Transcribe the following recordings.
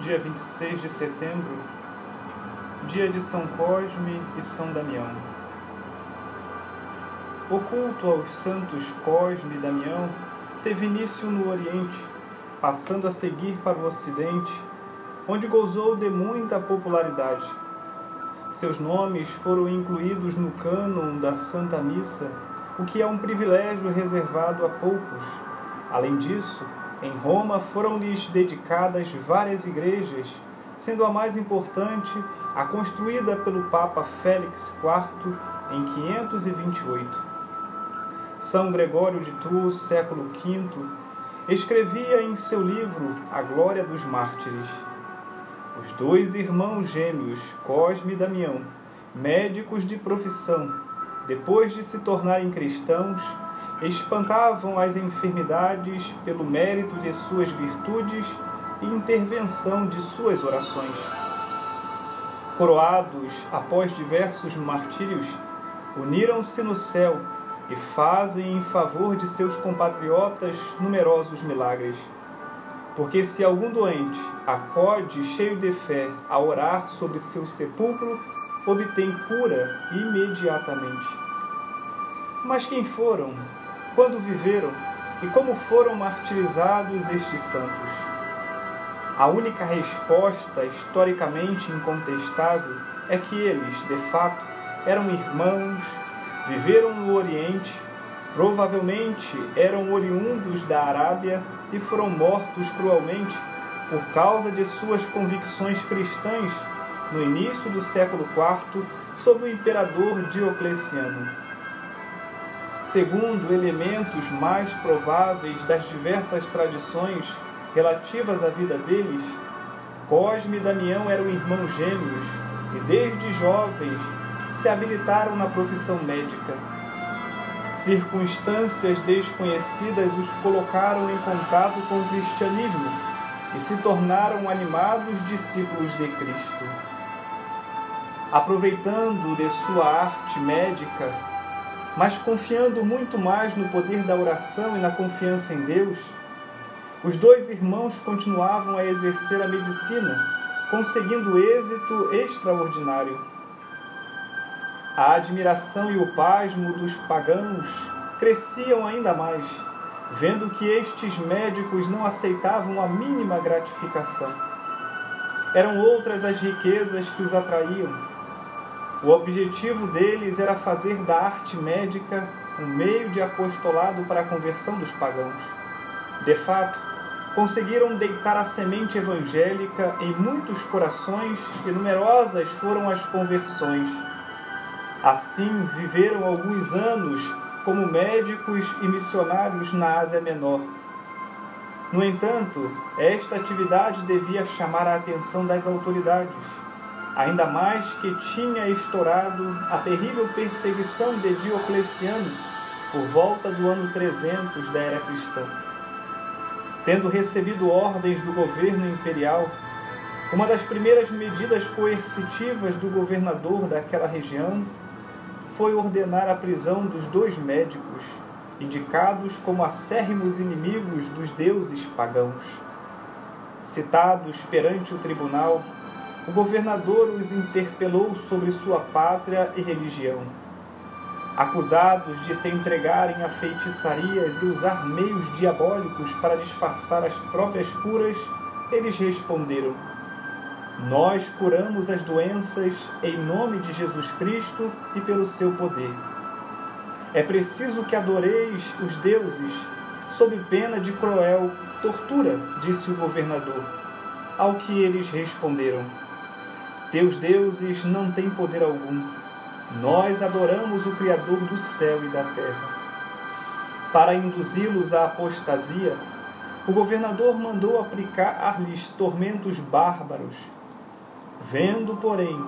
dia 26 de setembro, dia de São Cosme e São Damião. O culto aos santos Cosme e Damião teve início no Oriente, passando a seguir para o Ocidente, onde gozou de muita popularidade. Seus nomes foram incluídos no cânon da Santa Missa, o que é um privilégio reservado a poucos. Além disso, em Roma foram-lhes dedicadas várias igrejas, sendo a mais importante a construída pelo Papa Félix IV em 528. São Gregório de Tours, século V, escrevia em seu livro A Glória dos Mártires. Os dois irmãos gêmeos, Cosme e Damião, médicos de profissão, depois de se tornarem cristãos, espantavam as enfermidades pelo mérito de suas virtudes e intervenção de suas orações. Coroados após diversos martírios, uniram-se no céu e fazem em favor de seus compatriotas numerosos milagres. Porque se algum doente acode cheio de fé a orar sobre seu sepulcro, obtém cura imediatamente. Mas quem foram quando viveram e como foram martirizados estes santos. A única resposta historicamente incontestável é que eles, de fato, eram irmãos, viveram no Oriente, provavelmente eram oriundos da Arábia e foram mortos cruelmente por causa de suas convicções cristãs no início do século IV sob o imperador Diocleciano segundo elementos mais prováveis das diversas tradições relativas à vida deles, Cosme e Damião eram irmãos gêmeos e desde jovens se habilitaram na profissão médica. Circunstâncias desconhecidas os colocaram em contato com o cristianismo e se tornaram animados discípulos de Cristo. Aproveitando de sua arte médica, mas confiando muito mais no poder da oração e na confiança em Deus, os dois irmãos continuavam a exercer a medicina, conseguindo êxito extraordinário. A admiração e o pasmo dos pagãos cresciam ainda mais, vendo que estes médicos não aceitavam a mínima gratificação. Eram outras as riquezas que os atraíam o objetivo deles era fazer da arte médica um meio de apostolado para a conversão dos pagãos. De fato, conseguiram deitar a semente evangélica em muitos corações e numerosas foram as conversões. Assim, viveram alguns anos como médicos e missionários na Ásia Menor. No entanto, esta atividade devia chamar a atenção das autoridades ainda mais que tinha estourado a terrível perseguição de Diocleciano por volta do ano 300 da era cristã. Tendo recebido ordens do governo imperial, uma das primeiras medidas coercitivas do governador daquela região foi ordenar a prisão dos dois médicos, indicados como acérrimos inimigos dos deuses pagãos. Citados perante o tribunal, o governador os interpelou sobre sua pátria e religião. Acusados de se entregarem a feitiçarias e usar meios diabólicos para disfarçar as próprias curas, eles responderam: Nós curamos as doenças em nome de Jesus Cristo e pelo seu poder. É preciso que adoreis os deuses sob pena de cruel tortura, disse o governador. Ao que eles responderam: teus deuses não têm poder algum. Nós adoramos o Criador do céu e da terra. Para induzi-los à apostasia, o governador mandou aplicar-lhes tormentos bárbaros. Vendo, porém,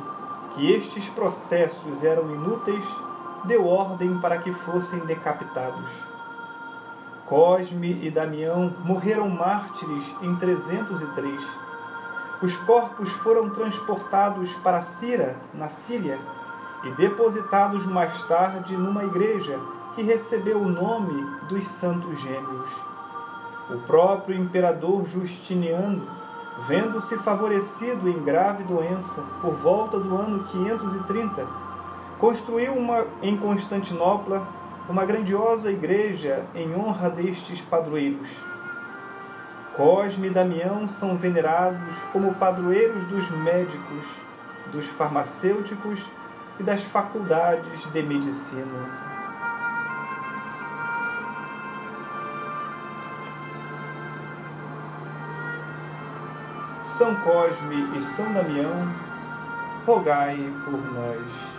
que estes processos eram inúteis, deu ordem para que fossem decapitados. Cosme e Damião morreram mártires em 303 os corpos foram transportados para Cira, na Síria, e depositados mais tarde numa igreja que recebeu o nome dos Santos Gêmeos. O próprio imperador Justiniano vendo-se favorecido em grave doença por volta do ano 530, construiu uma, em Constantinopla uma grandiosa igreja em honra destes padroeiros. Cosme e Damião são venerados como padroeiros dos médicos, dos farmacêuticos e das faculdades de medicina. São Cosme e São Damião, rogai por nós.